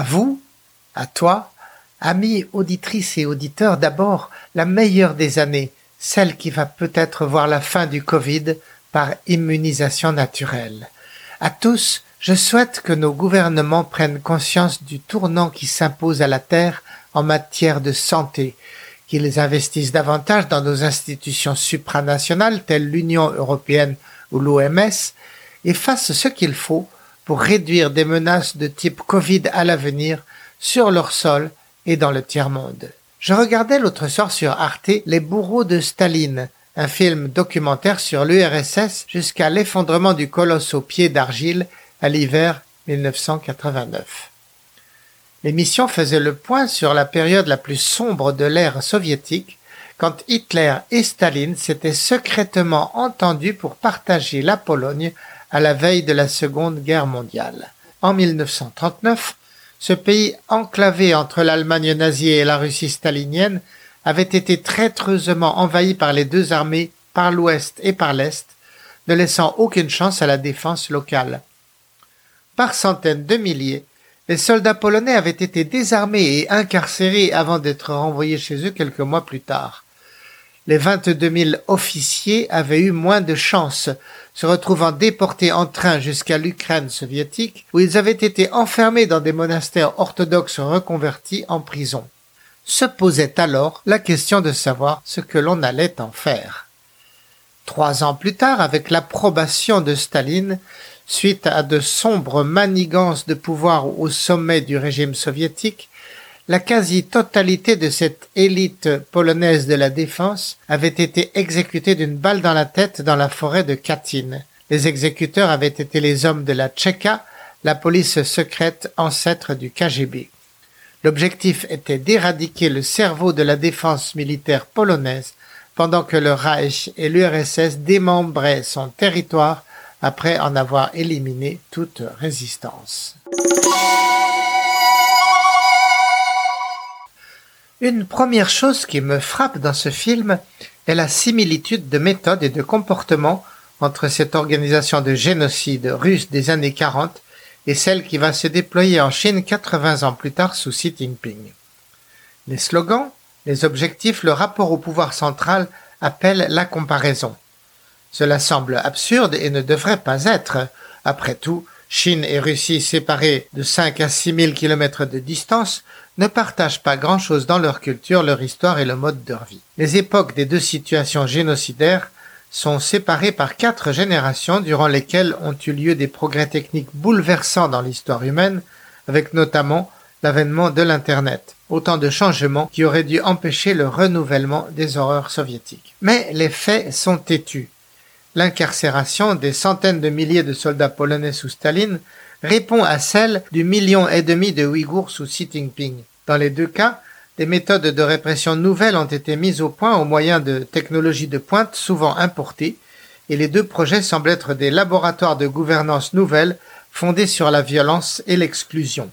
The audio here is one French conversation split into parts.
À vous, à toi, amis auditrices et auditeurs, d'abord la meilleure des années, celle qui va peut-être voir la fin du Covid par immunisation naturelle. À tous, je souhaite que nos gouvernements prennent conscience du tournant qui s'impose à la Terre en matière de santé, qu'ils investissent davantage dans nos institutions supranationales telles l'Union européenne ou l'OMS et fassent ce qu'il faut pour réduire des menaces de type Covid à l'avenir sur leur sol et dans le tiers-monde. Je regardais l'autre soir sur Arte Les bourreaux de Staline, un film documentaire sur l'URSS jusqu'à l'effondrement du colosse aux pieds d'argile à l'hiver 1989. L'émission faisait le point sur la période la plus sombre de l'ère soviétique, quand Hitler et Staline s'étaient secrètement entendus pour partager la Pologne à la veille de la Seconde Guerre mondiale. En 1939, ce pays enclavé entre l'Allemagne nazie et la Russie stalinienne avait été traîtreusement envahi par les deux armées par l'ouest et par l'est, ne laissant aucune chance à la défense locale. Par centaines de milliers, les soldats polonais avaient été désarmés et incarcérés avant d'être renvoyés chez eux quelques mois plus tard. Les 22 000 officiers avaient eu moins de chance, se retrouvant déportés en train jusqu'à l'Ukraine soviétique, où ils avaient été enfermés dans des monastères orthodoxes reconvertis en prison. Se posait alors la question de savoir ce que l'on allait en faire. Trois ans plus tard, avec l'approbation de Staline, suite à de sombres manigances de pouvoir au sommet du régime soviétique, la quasi-totalité de cette élite polonaise de la défense avait été exécutée d'une balle dans la tête dans la forêt de Katyn. Les exécuteurs avaient été les hommes de la Tchéka, la police secrète ancêtre du KGB. L'objectif était d'éradiquer le cerveau de la défense militaire polonaise pendant que le Reich et l'URSS démembraient son territoire après en avoir éliminé toute résistance. Une première chose qui me frappe dans ce film est la similitude de méthode et de comportement entre cette organisation de génocide russe des années 40 et celle qui va se déployer en Chine 80 ans plus tard sous Xi Jinping. Les slogans, les objectifs, le rapport au pouvoir central appellent la comparaison. Cela semble absurde et ne devrait pas être. Après tout, Chine et Russie séparées de 5 à 6 000 kilomètres de distance ne partagent pas grand-chose dans leur culture, leur histoire et le mode de vie. Les époques des deux situations génocidaires sont séparées par quatre générations durant lesquelles ont eu lieu des progrès techniques bouleversants dans l'histoire humaine, avec notamment l'avènement de l'Internet. Autant de changements qui auraient dû empêcher le renouvellement des horreurs soviétiques. Mais les faits sont têtus l'incarcération des centaines de milliers de soldats polonais sous Staline répond à celle du million et demi de Ouïghours sous Xi Jinping. Dans les deux cas, des méthodes de répression nouvelles ont été mises au point au moyen de technologies de pointe souvent importées, et les deux projets semblent être des laboratoires de gouvernance nouvelles fondés sur la violence et l'exclusion.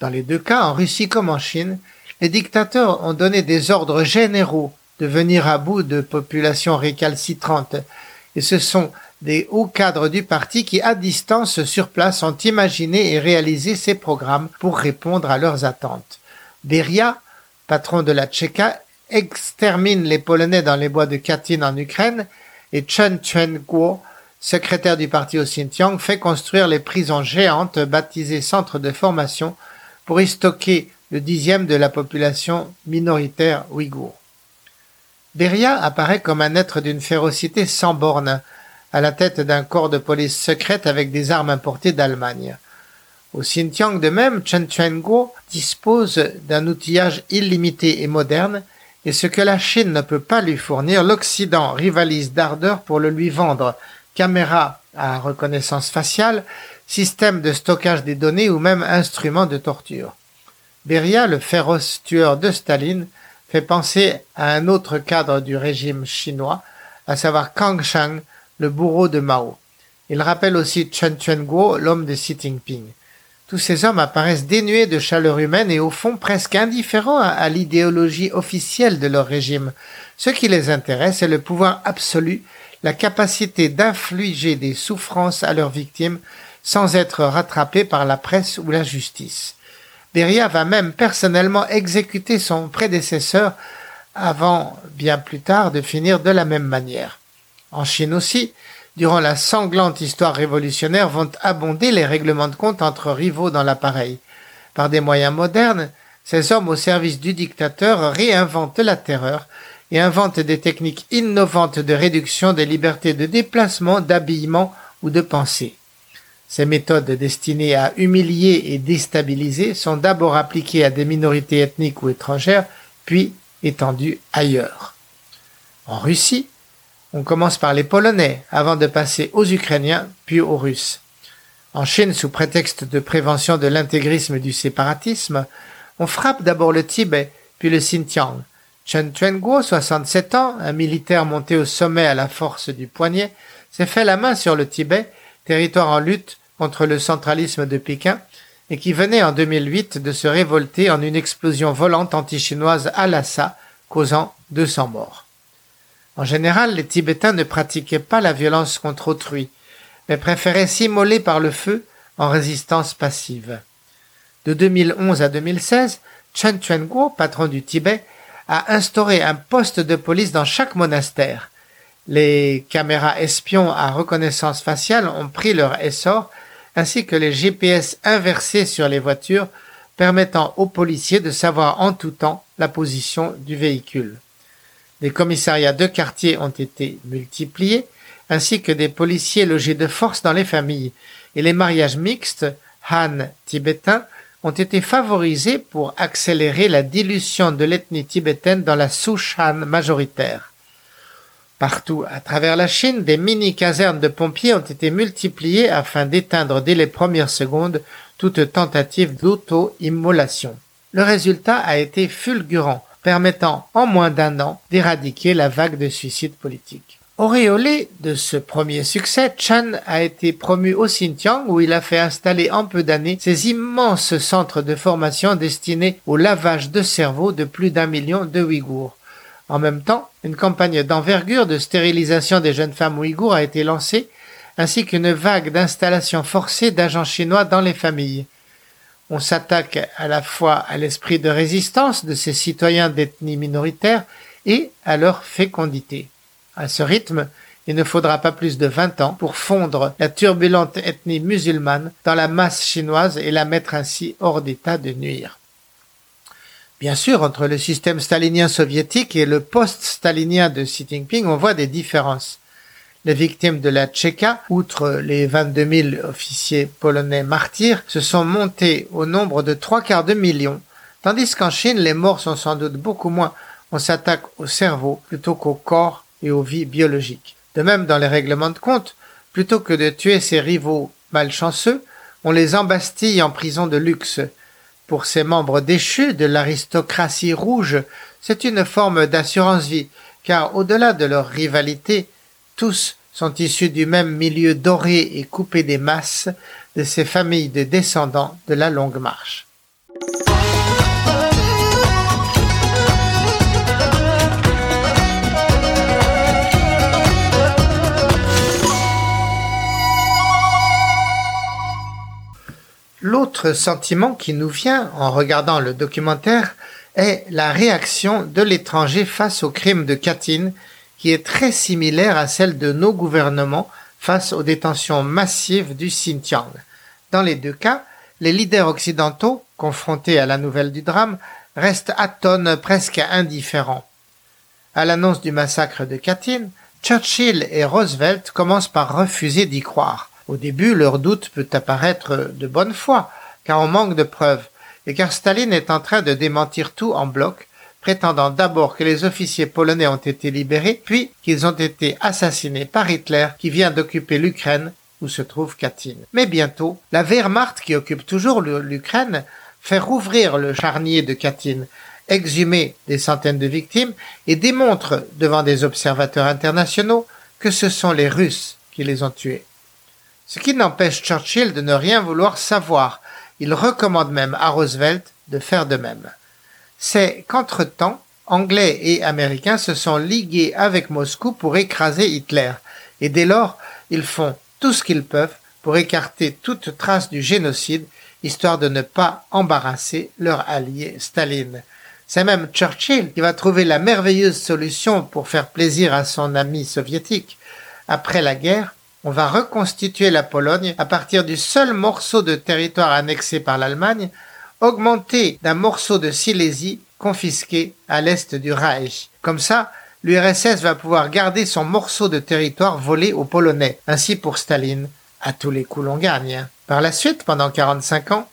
Dans les deux cas, en Russie comme en Chine, les dictateurs ont donné des ordres généraux de venir à bout de populations récalcitrantes et ce sont des hauts cadres du parti qui, à distance sur place, ont imaginé et réalisé ces programmes pour répondre à leurs attentes. Beria, patron de la Tchéka, extermine les Polonais dans les bois de Katyn en Ukraine et Chen Chuen-kuo, secrétaire du parti au Xinjiang, fait construire les prisons géantes baptisées centres de formation pour y stocker le dixième de la population minoritaire ouïghour. Beria apparaît comme un être d'une férocité sans borne, à la tête d'un corps de police secrète avec des armes importées d'Allemagne. Au Xinjiang de même, Chen Chuanguo dispose d'un outillage illimité et moderne, et ce que la Chine ne peut pas lui fournir, l'Occident rivalise d'ardeur pour le lui vendre. Caméra à reconnaissance faciale, système de stockage des données ou même instrument de torture. Beria, le féroce tueur de Staline, fait penser à un autre cadre du régime chinois, à savoir Kang Shang, le bourreau de Mao. Il rappelle aussi Chen Chuanguo, l'homme de Xi Jinping. Tous ces hommes apparaissent dénués de chaleur humaine et au fond presque indifférents à, l'idéologie officielle de leur régime. Ce qui les intéresse est le pouvoir absolu, la capacité d'infliger des souffrances à leurs victimes sans être rattrapé par la presse ou la justice. Beria va même personnellement exécuter son prédécesseur avant, bien plus tard, de finir de la même manière. En Chine aussi, durant la sanglante histoire révolutionnaire, vont abonder les règlements de compte entre rivaux dans l'appareil. Par des moyens modernes, ces hommes au service du dictateur réinventent la terreur et inventent des techniques innovantes de réduction des libertés de déplacement, d'habillement ou de pensée. Ces méthodes destinées à humilier et déstabiliser sont d'abord appliquées à des minorités ethniques ou étrangères, puis étendues ailleurs. En Russie, on commence par les Polonais avant de passer aux Ukrainiens puis aux Russes. En Chine, sous prétexte de prévention de l'intégrisme du séparatisme, on frappe d'abord le Tibet puis le Xinjiang. Chen Chuanguo, 67 ans, un militaire monté au sommet à la force du poignet, s'est fait la main sur le Tibet, territoire en lutte contre le centralisme de Pékin, et qui venait en 2008 de se révolter en une explosion volante anti-chinoise à Lhasa, causant 200 morts. En général, les Tibétains ne pratiquaient pas la violence contre autrui, mais préféraient s'immoler par le feu en résistance passive. De 2011 à 2016, Chen Chuanguo, patron du Tibet, a instauré un poste de police dans chaque monastère. Les caméras espions à reconnaissance faciale ont pris leur essor, ainsi que les GPS inversés sur les voitures, permettant aux policiers de savoir en tout temps la position du véhicule. Des commissariats de quartier ont été multipliés, ainsi que des policiers logés de force dans les familles, et les mariages mixtes, Han tibétains, ont été favorisés pour accélérer la dilution de l'ethnie tibétaine dans la souche Han majoritaire. Partout à travers la Chine, des mini-casernes de pompiers ont été multipliées afin d'éteindre dès les premières secondes toute tentative d'auto-immolation. Le résultat a été fulgurant permettant en moins d'un an d'éradiquer la vague de suicides politiques. Auréolé de ce premier succès, Chan a été promu au Xinjiang où il a fait installer en peu d'années ses immenses centres de formation destinés au lavage de cerveau de plus d'un million de Ouïghours. En même temps, une campagne d'envergure de stérilisation des jeunes femmes ouïghours a été lancée, ainsi qu'une vague d'installation forcée d'agents chinois dans les familles on s'attaque à la fois à l'esprit de résistance de ces citoyens d'ethnie minoritaire et à leur fécondité. À ce rythme, il ne faudra pas plus de vingt ans pour fondre la turbulente ethnie musulmane dans la masse chinoise et la mettre ainsi hors d'état de nuire. Bien sûr, entre le système stalinien soviétique et le post-stalinien de Xi Jinping, on voit des différences. Les victimes de la Tchéka, outre les 22 000 officiers polonais martyrs, se sont montées au nombre de trois quarts de million, tandis qu'en Chine, les morts sont sans doute beaucoup moins. On s'attaque au cerveau plutôt qu'au corps et aux vies biologiques. De même, dans les règlements de compte, plutôt que de tuer ses rivaux malchanceux, on les embastille en prison de luxe. Pour ces membres déchus de l'aristocratie rouge, c'est une forme d'assurance vie, car au-delà de leur rivalité, tous sont issus du même milieu doré et coupé des masses de ces familles de descendants de la longue marche. L'autre sentiment qui nous vient en regardant le documentaire est la réaction de l'étranger face au crime de Katyn qui est très similaire à celle de nos gouvernements face aux détentions massives du Xinjiang. Dans les deux cas, les leaders occidentaux, confrontés à la nouvelle du drame, restent atones presque indifférents. À l'annonce du massacre de Katyn, Churchill et Roosevelt commencent par refuser d'y croire. Au début, leur doute peut apparaître de bonne foi, car on manque de preuves, et car Staline est en train de démentir tout en bloc, prétendant d'abord que les officiers polonais ont été libérés, puis qu'ils ont été assassinés par Hitler qui vient d'occuper l'Ukraine où se trouve Katyn. Mais bientôt, la Wehrmacht qui occupe toujours l'Ukraine fait rouvrir le charnier de Katyn, exhumer des centaines de victimes et démontre devant des observateurs internationaux que ce sont les Russes qui les ont tués. Ce qui n'empêche Churchill de ne rien vouloir savoir. Il recommande même à Roosevelt de faire de même c'est qu'entre-temps, Anglais et Américains se sont ligués avec Moscou pour écraser Hitler, et dès lors, ils font tout ce qu'ils peuvent pour écarter toute trace du génocide, histoire de ne pas embarrasser leur allié Staline. C'est même Churchill qui va trouver la merveilleuse solution pour faire plaisir à son ami soviétique. Après la guerre, on va reconstituer la Pologne à partir du seul morceau de territoire annexé par l'Allemagne, augmenté d'un morceau de Silésie confisqué à l'est du Reich. Comme ça, l'URSS va pouvoir garder son morceau de territoire volé aux Polonais. Ainsi pour Staline, à tous les coups l'on gagne. Par la suite, pendant 45 ans,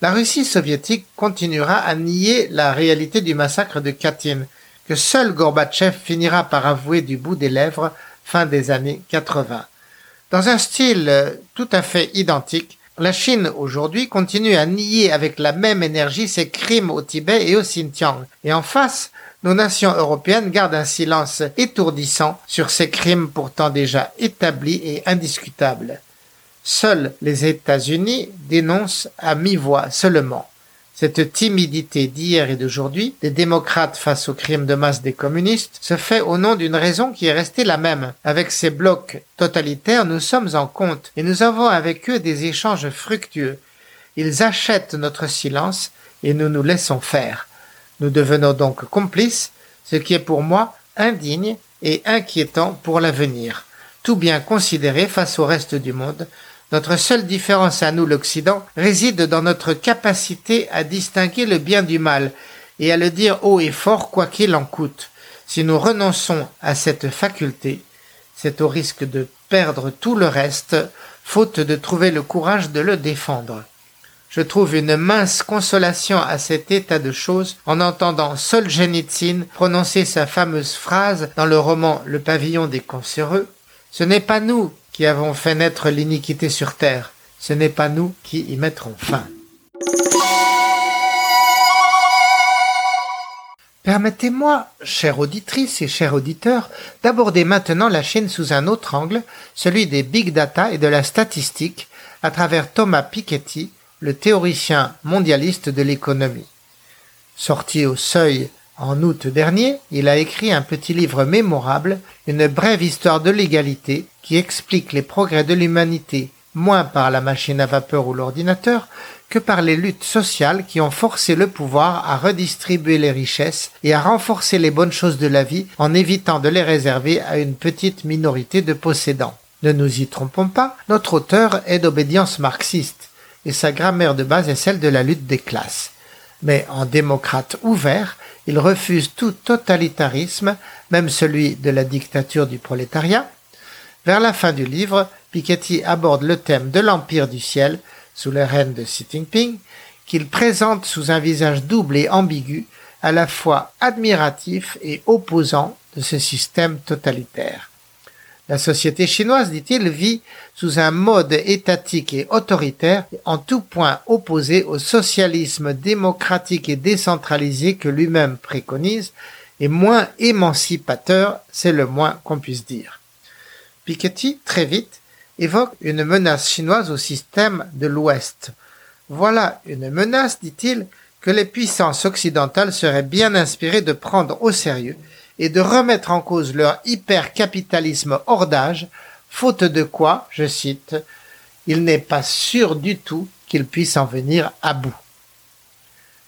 la Russie soviétique continuera à nier la réalité du massacre de Katyn, que seul Gorbatchev finira par avouer du bout des lèvres fin des années 80. Dans un style euh, tout à fait identique, la Chine aujourd'hui continue à nier avec la même énergie ses crimes au Tibet et au Xinjiang. Et en face, nos nations européennes gardent un silence étourdissant sur ces crimes pourtant déjà établis et indiscutables. Seuls les États-Unis dénoncent à mi-voix seulement. Cette timidité d'hier et d'aujourd'hui, des démocrates face aux crimes de masse des communistes, se fait au nom d'une raison qui est restée la même. Avec ces blocs totalitaires, nous sommes en compte et nous avons avec eux des échanges fructueux. Ils achètent notre silence et nous nous laissons faire. Nous devenons donc complices, ce qui est pour moi indigne et inquiétant pour l'avenir. Tout bien considéré face au reste du monde, notre seule différence à nous, l'Occident, réside dans notre capacité à distinguer le bien du mal et à le dire haut et fort quoi qu'il en coûte. Si nous renonçons à cette faculté, c'est au risque de perdre tout le reste, faute de trouver le courage de le défendre. Je trouve une mince consolation à cet état de choses en entendant Solzhenitsyn prononcer sa fameuse phrase dans le roman Le pavillon des cancéreux. Ce n'est pas nous qui avons fait naître l'iniquité sur terre. Ce n'est pas nous qui y mettrons fin. Permettez-moi, chère auditrice et chers auditeurs, d'aborder maintenant la chaîne sous un autre angle, celui des big data et de la statistique, à travers Thomas Piketty, le théoricien mondialiste de l'économie. Sorti au seuil en août dernier, il a écrit un petit livre mémorable, Une brève histoire de l'égalité, qui explique les progrès de l'humanité moins par la machine à vapeur ou l'ordinateur que par les luttes sociales qui ont forcé le pouvoir à redistribuer les richesses et à renforcer les bonnes choses de la vie en évitant de les réserver à une petite minorité de possédants. Ne nous y trompons pas, notre auteur est d'obédience marxiste, et sa grammaire de base est celle de la lutte des classes. Mais en démocrate ouvert, il refuse tout totalitarisme, même celui de la dictature du prolétariat. Vers la fin du livre, Piketty aborde le thème de l'Empire du ciel, sous les règne de Xi Jinping, qu'il présente sous un visage double et ambigu, à la fois admiratif et opposant de ce système totalitaire. La société chinoise, dit-il, vit sous un mode étatique et autoritaire, en tout point opposé au socialisme démocratique et décentralisé que lui-même préconise, et moins émancipateur, c'est le moins qu'on puisse dire. Piketty, très vite, évoque une menace chinoise au système de l'Ouest. Voilà une menace, dit-il, que les puissances occidentales seraient bien inspirées de prendre au sérieux et de remettre en cause leur hypercapitalisme hors d'âge, faute de quoi, je cite, il n'est pas sûr du tout qu'ils puissent en venir à bout.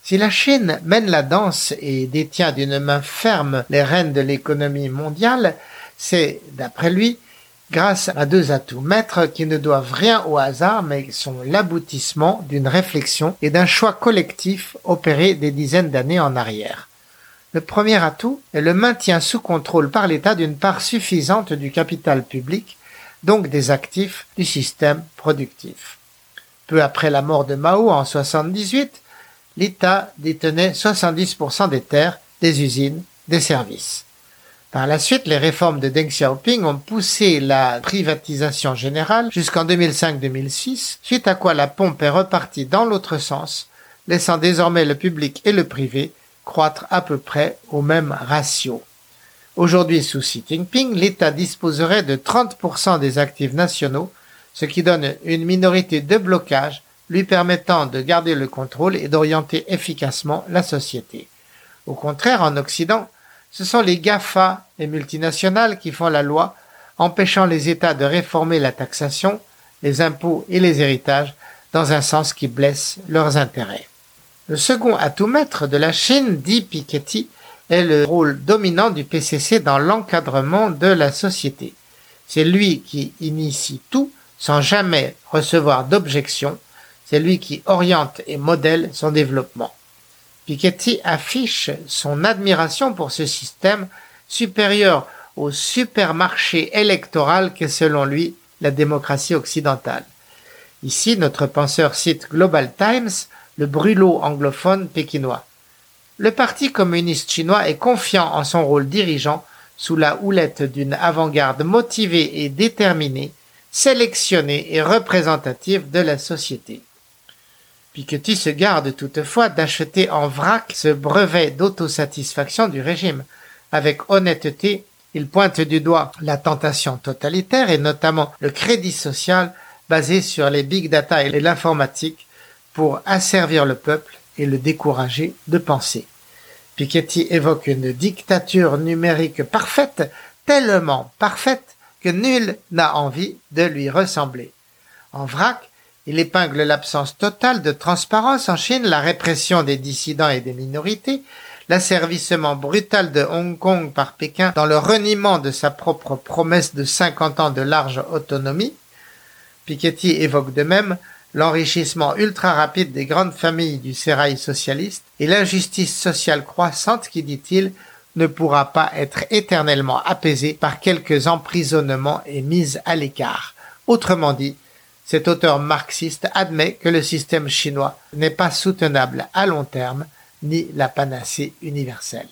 Si la Chine mène la danse et détient d'une main ferme les rênes de l'économie mondiale, c'est, d'après lui, grâce à deux atouts maîtres qui ne doivent rien au hasard mais sont l'aboutissement d'une réflexion et d'un choix collectif opéré des dizaines d'années en arrière. Le premier atout est le maintien sous contrôle par l'État d'une part suffisante du capital public, donc des actifs du système productif. Peu après la mort de Mao en 78, l'État détenait 70% des terres, des usines, des services. Par la suite, les réformes de Deng Xiaoping ont poussé la privatisation générale jusqu'en 2005-2006, suite à quoi la pompe est repartie dans l'autre sens, laissant désormais le public et le privé croître à peu près au même ratio. Aujourd'hui, sous Xi Jinping, l'État disposerait de 30% des actifs nationaux, ce qui donne une minorité de blocage lui permettant de garder le contrôle et d'orienter efficacement la société. Au contraire, en Occident, ce sont les GAFA, les multinationales, qui font la loi, empêchant les États de réformer la taxation, les impôts et les héritages dans un sens qui blesse leurs intérêts. Le second atout maître de la Chine, dit Piketty, est le rôle dominant du PCC dans l'encadrement de la société. C'est lui qui initie tout sans jamais recevoir d'objection. C'est lui qui oriente et modèle son développement. Piketty affiche son admiration pour ce système supérieur au supermarché électoral qu'est selon lui la démocratie occidentale. Ici, notre penseur cite Global Times, le brûlot anglophone pékinois. Le Parti communiste chinois est confiant en son rôle dirigeant sous la houlette d'une avant-garde motivée et déterminée, sélectionnée et représentative de la société. Piketty se garde toutefois d'acheter en vrac ce brevet d'autosatisfaction du régime. Avec honnêteté, il pointe du doigt la tentation totalitaire et notamment le crédit social basé sur les big data et l'informatique pour asservir le peuple et le décourager de penser. Piketty évoque une dictature numérique parfaite, tellement parfaite que nul n'a envie de lui ressembler. En vrac, il épingle l'absence totale de transparence en Chine, la répression des dissidents et des minorités, l'asservissement brutal de Hong Kong par Pékin dans le reniement de sa propre promesse de 50 ans de large autonomie. Piketty évoque de même l'enrichissement ultra rapide des grandes familles du sérail socialiste et l'injustice sociale croissante qui, dit-il, ne pourra pas être éternellement apaisée par quelques emprisonnements et mises à l'écart. Autrement dit, cet auteur marxiste admet que le système chinois n'est pas soutenable à long terme ni la panacée universelle.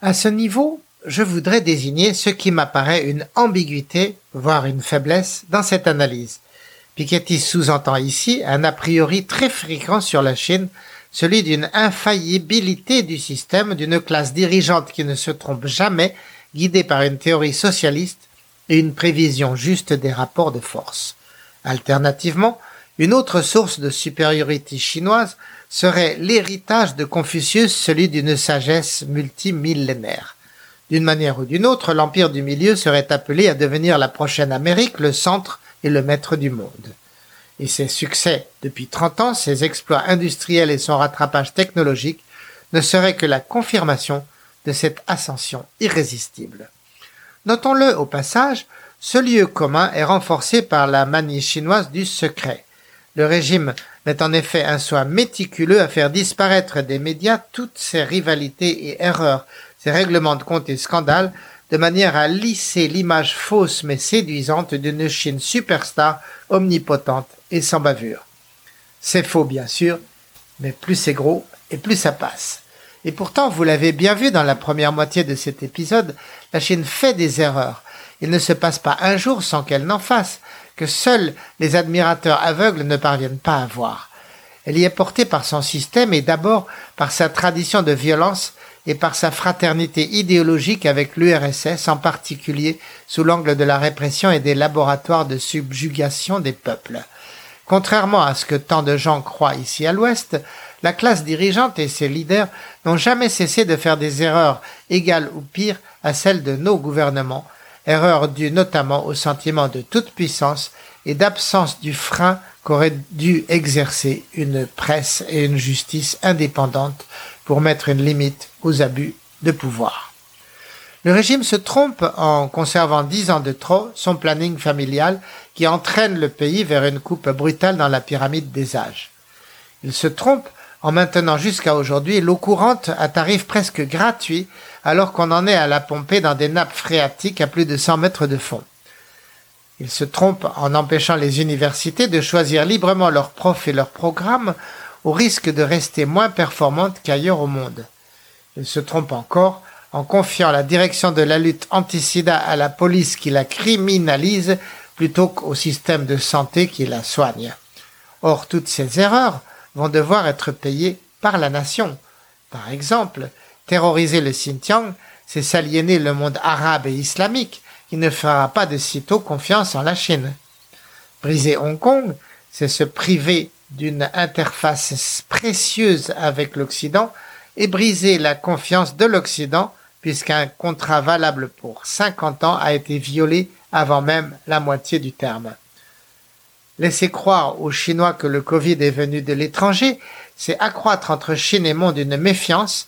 À ce niveau, je voudrais désigner ce qui m'apparaît une ambiguïté, voire une faiblesse, dans cette analyse. Piketty sous-entend ici un a priori très fréquent sur la Chine, celui d'une infaillibilité du système, d'une classe dirigeante qui ne se trompe jamais, guidée par une théorie socialiste et une prévision juste des rapports de force. Alternativement, une autre source de supériorité chinoise serait l'héritage de Confucius, celui d'une sagesse multimillénaire. D'une manière ou d'une autre, l'Empire du Milieu serait appelé à devenir la prochaine Amérique, le centre et le maître du monde. Et ses succès depuis 30 ans, ses exploits industriels et son rattrapage technologique ne seraient que la confirmation de cette ascension irrésistible. Notons-le au passage, ce lieu commun est renforcé par la manie chinoise du secret. Le régime met en effet un soin méticuleux à faire disparaître des médias toutes ces rivalités et erreurs, ces règlements de compte et scandales, de manière à lisser l'image fausse mais séduisante d'une Chine superstar, omnipotente et sans bavure. C'est faux bien sûr, mais plus c'est gros et plus ça passe. Et pourtant, vous l'avez bien vu dans la première moitié de cet épisode, la Chine fait des erreurs. Il ne se passe pas un jour sans qu'elle n'en fasse, que seuls les admirateurs aveugles ne parviennent pas à voir. Elle y est portée par son système et d'abord par sa tradition de violence et par sa fraternité idéologique avec l'URSS, en particulier sous l'angle de la répression et des laboratoires de subjugation des peuples. Contrairement à ce que tant de gens croient ici à l'Ouest, la classe dirigeante et ses leaders n'ont jamais cessé de faire des erreurs égales ou pires à celles de nos gouvernements, erreurs dues notamment au sentiment de toute puissance et d'absence du frein qu'aurait dû exercer une presse et une justice indépendantes pour mettre une limite aux abus de pouvoir. Le régime se trompe en conservant dix ans de trop son planning familial qui entraîne le pays vers une coupe brutale dans la pyramide des âges. Il se trompe en maintenant jusqu'à aujourd'hui l'eau courante à tarif presque gratuit alors qu'on en est à la pomper dans des nappes phréatiques à plus de 100 mètres de fond. Il se trompe en empêchant les universités de choisir librement leurs profs et leurs programmes au risque de rester moins performantes qu'ailleurs au monde. Se trompe encore en confiant la direction de la lutte anti-sida à la police qui la criminalise plutôt qu'au système de santé qui la soigne. Or, toutes ces erreurs vont devoir être payés par la nation. Par exemple, terroriser le Xinjiang, c'est s'aliéner le monde arabe et islamique, qui ne fera pas de sitôt confiance en la Chine. Briser Hong Kong, c'est se priver d'une interface précieuse avec l'Occident et briser la confiance de l'Occident, puisqu'un contrat valable pour 50 ans a été violé avant même la moitié du terme. Laisser croire aux Chinois que le Covid est venu de l'étranger, c'est accroître entre Chine et monde une méfiance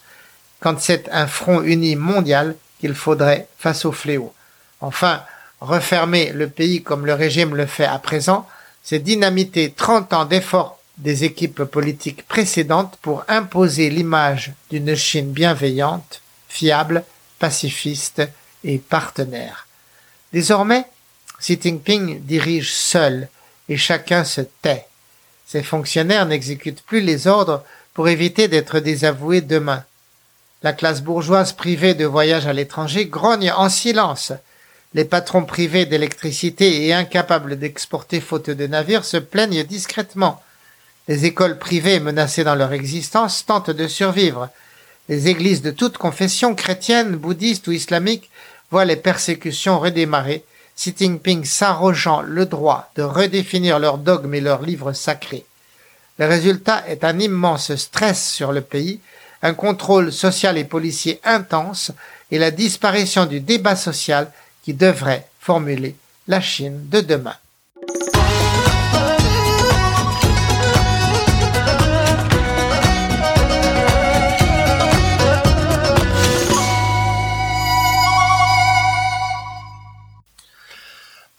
quand c'est un front uni mondial qu'il faudrait face au fléau. Enfin, refermer le pays comme le régime le fait à présent, c'est dynamiter 30 ans d'efforts des équipes politiques précédentes pour imposer l'image d'une Chine bienveillante, fiable, pacifiste et partenaire. Désormais, Xi Jinping dirige seul et chacun se tait. Ses fonctionnaires n'exécutent plus les ordres pour éviter d'être désavoués demain. La classe bourgeoise privée de voyage à l'étranger grogne en silence. Les patrons privés d'électricité et incapables d'exporter faute de navires se plaignent discrètement. Les écoles privées menacées dans leur existence tentent de survivre. Les églises de toute confession, chrétienne, bouddhiste ou islamique, voient les persécutions redémarrer Xi Jinping s'arrogeant le droit de redéfinir leurs dogmes et leurs livres sacrés. Le résultat est un immense stress sur le pays, un contrôle social et policier intense et la disparition du débat social qui devrait formuler la Chine de demain.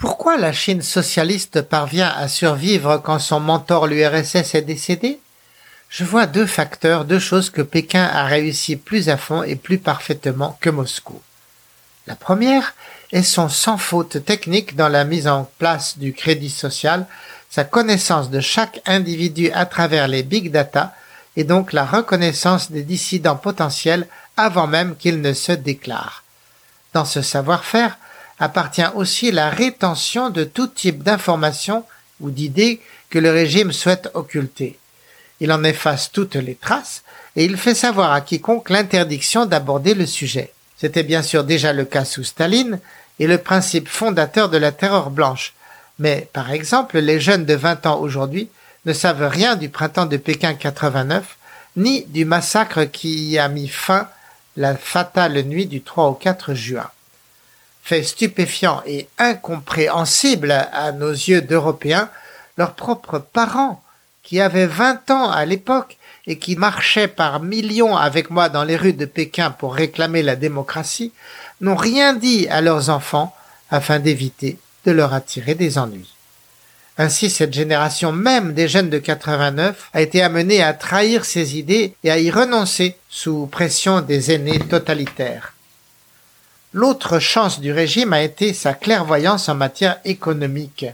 Pourquoi la Chine socialiste parvient à survivre quand son mentor l'URSS est décédé? Je vois deux facteurs, deux choses que Pékin a réussi plus à fond et plus parfaitement que Moscou. La première est son sans faute technique dans la mise en place du crédit social, sa connaissance de chaque individu à travers les big data et donc la reconnaissance des dissidents potentiels avant même qu'ils ne se déclarent. Dans ce savoir-faire, appartient aussi la rétention de tout type d'informations ou d'idées que le régime souhaite occulter. Il en efface toutes les traces et il fait savoir à quiconque l'interdiction d'aborder le sujet. C'était bien sûr déjà le cas sous Staline et le principe fondateur de la terreur blanche. Mais, par exemple, les jeunes de 20 ans aujourd'hui ne savent rien du printemps de Pékin 89, ni du massacre qui y a mis fin la fatale nuit du 3 au 4 juin stupéfiant et incompréhensible à nos yeux d'Européens, leurs propres parents, qui avaient vingt ans à l'époque et qui marchaient par millions avec moi dans les rues de Pékin pour réclamer la démocratie, n'ont rien dit à leurs enfants afin d'éviter de leur attirer des ennuis. Ainsi, cette génération même des jeunes de 89 a été amenée à trahir ses idées et à y renoncer sous pression des aînés totalitaires. L'autre chance du régime a été sa clairvoyance en matière économique.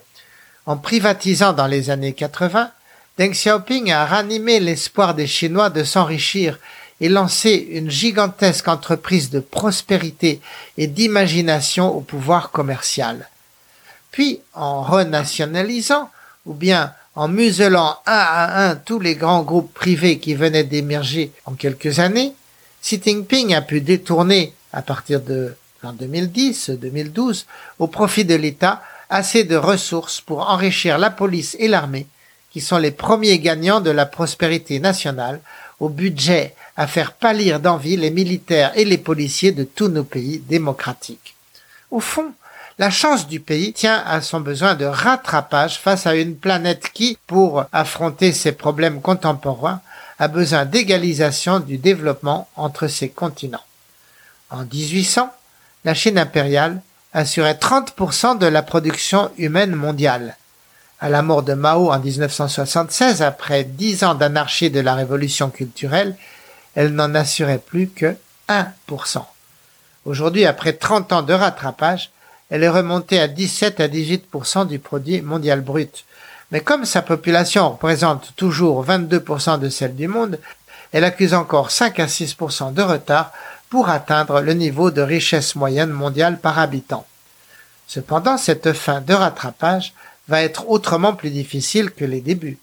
En privatisant dans les années 80, Deng Xiaoping a ranimé l'espoir des Chinois de s'enrichir et lancer une gigantesque entreprise de prospérité et d'imagination au pouvoir commercial. Puis, en renationalisant, ou bien en muselant un à un tous les grands groupes privés qui venaient d'émerger en quelques années, Xi Jinping a pu détourner, à partir de en 2010-2012 au profit de l'État assez de ressources pour enrichir la police et l'armée, qui sont les premiers gagnants de la prospérité nationale, au budget à faire pâlir d'envie les militaires et les policiers de tous nos pays démocratiques. Au fond, la chance du pays tient à son besoin de rattrapage face à une planète qui, pour affronter ses problèmes contemporains, a besoin d'égalisation du développement entre ses continents. En 1800, la Chine impériale assurait 30% de la production humaine mondiale. À la mort de Mao en 1976, après dix ans d'anarchie de la révolution culturelle, elle n'en assurait plus que 1%. Aujourd'hui, après 30 ans de rattrapage, elle est remontée à 17 à 18% du produit mondial brut. Mais comme sa population représente toujours 22% de celle du monde, elle accuse encore 5 à 6% de retard pour atteindre le niveau de richesse moyenne mondiale par habitant. Cependant, cette fin de rattrapage va être autrement plus difficile que les débuts.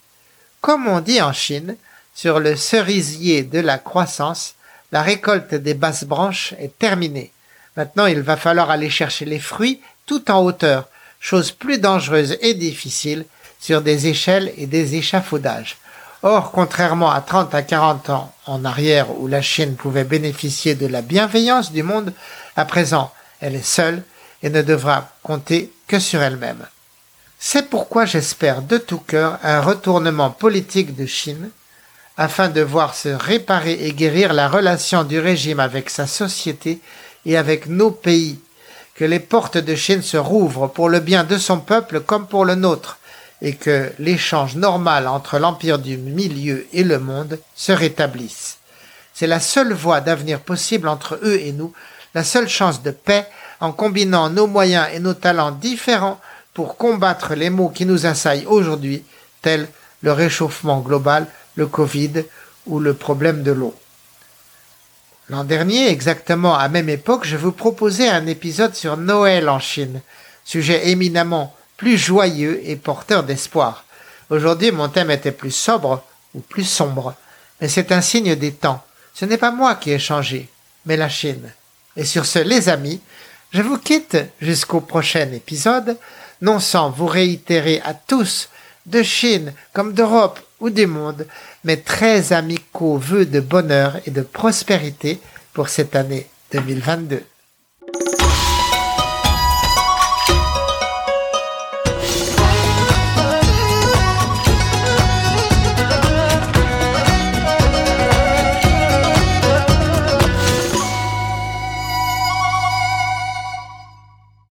Comme on dit en Chine, sur le cerisier de la croissance, la récolte des basses branches est terminée. Maintenant, il va falloir aller chercher les fruits tout en hauteur, chose plus dangereuse et difficile sur des échelles et des échafaudages. Or, contrairement à 30 à 40 ans en arrière où la Chine pouvait bénéficier de la bienveillance du monde, à présent, elle est seule et ne devra compter que sur elle-même. C'est pourquoi j'espère de tout cœur un retournement politique de Chine afin de voir se réparer et guérir la relation du régime avec sa société et avec nos pays, que les portes de Chine se rouvrent pour le bien de son peuple comme pour le nôtre, et que l'échange normal entre l'Empire du Milieu et le monde se rétablisse. C'est la seule voie d'avenir possible entre eux et nous, la seule chance de paix en combinant nos moyens et nos talents différents pour combattre les maux qui nous assaillent aujourd'hui, tels le réchauffement global, le Covid ou le problème de l'eau. L'an dernier, exactement à même époque, je vous proposais un épisode sur Noël en Chine, sujet éminemment joyeux et porteur d'espoir. Aujourd'hui, mon thème était plus sobre ou plus sombre, mais c'est un signe des temps. Ce n'est pas moi qui ai changé, mais la Chine. Et sur ce, les amis, je vous quitte jusqu'au prochain épisode, non sans vous réitérer à tous, de Chine comme d'Europe ou du monde, mes très amicaux vœux de bonheur et de prospérité pour cette année 2022.